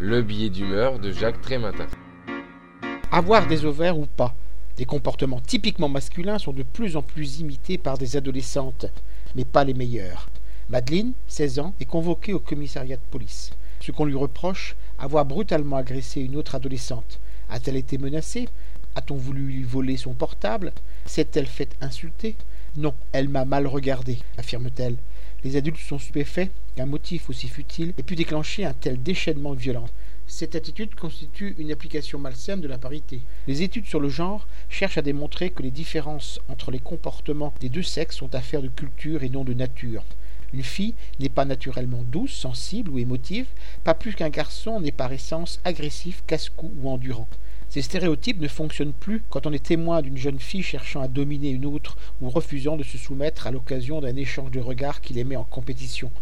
Le billet d'humeur de Jacques Trématin. Avoir des ovaires ou pas, des comportements typiquement masculins sont de plus en plus imités par des adolescentes, mais pas les meilleurs. Madeleine, 16 ans, est convoquée au commissariat de police. Ce qu'on lui reproche, avoir brutalement agressé une autre adolescente. A-t-elle été menacée? A-t-on voulu lui voler son portable? S'est-elle fait insulter? Non, elle m'a mal regardé, affirme-t-elle. Les adultes sont stupéfaits qu'un motif aussi futile ait pu déclencher un tel déchaînement violent. Cette attitude constitue une application malsaine de la parité. Les études sur le genre cherchent à démontrer que les différences entre les comportements des deux sexes sont affaires de culture et non de nature. Une fille n'est pas naturellement douce, sensible ou émotive, pas plus qu'un garçon n'est par essence agressif, casse-cou ou endurant. Ces stéréotypes ne fonctionnent plus quand on est témoin d'une jeune fille cherchant à dominer une autre ou refusant de se soumettre à l'occasion d'un échange de regards qui les met en compétition.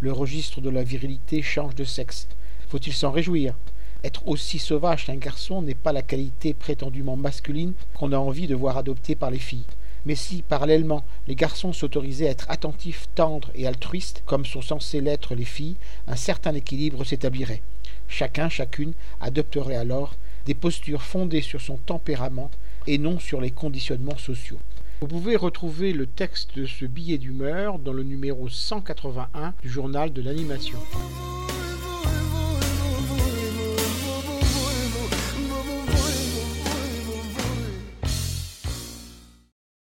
Le registre de la virilité change de sexe. Faut-il s'en réjouir? Être aussi sauvage qu'un garçon n'est pas la qualité prétendument masculine qu'on a envie de voir adoptée par les filles. Mais si, parallèlement, les garçons s'autorisaient à être attentifs, tendres et altruistes, comme sont censés l'être les filles, un certain équilibre s'établirait. Chacun, chacune, adopterait alors des postures fondées sur son tempérament et non sur les conditionnements sociaux. Vous pouvez retrouver le texte de ce billet d'humeur dans le numéro 181 du journal de l'animation.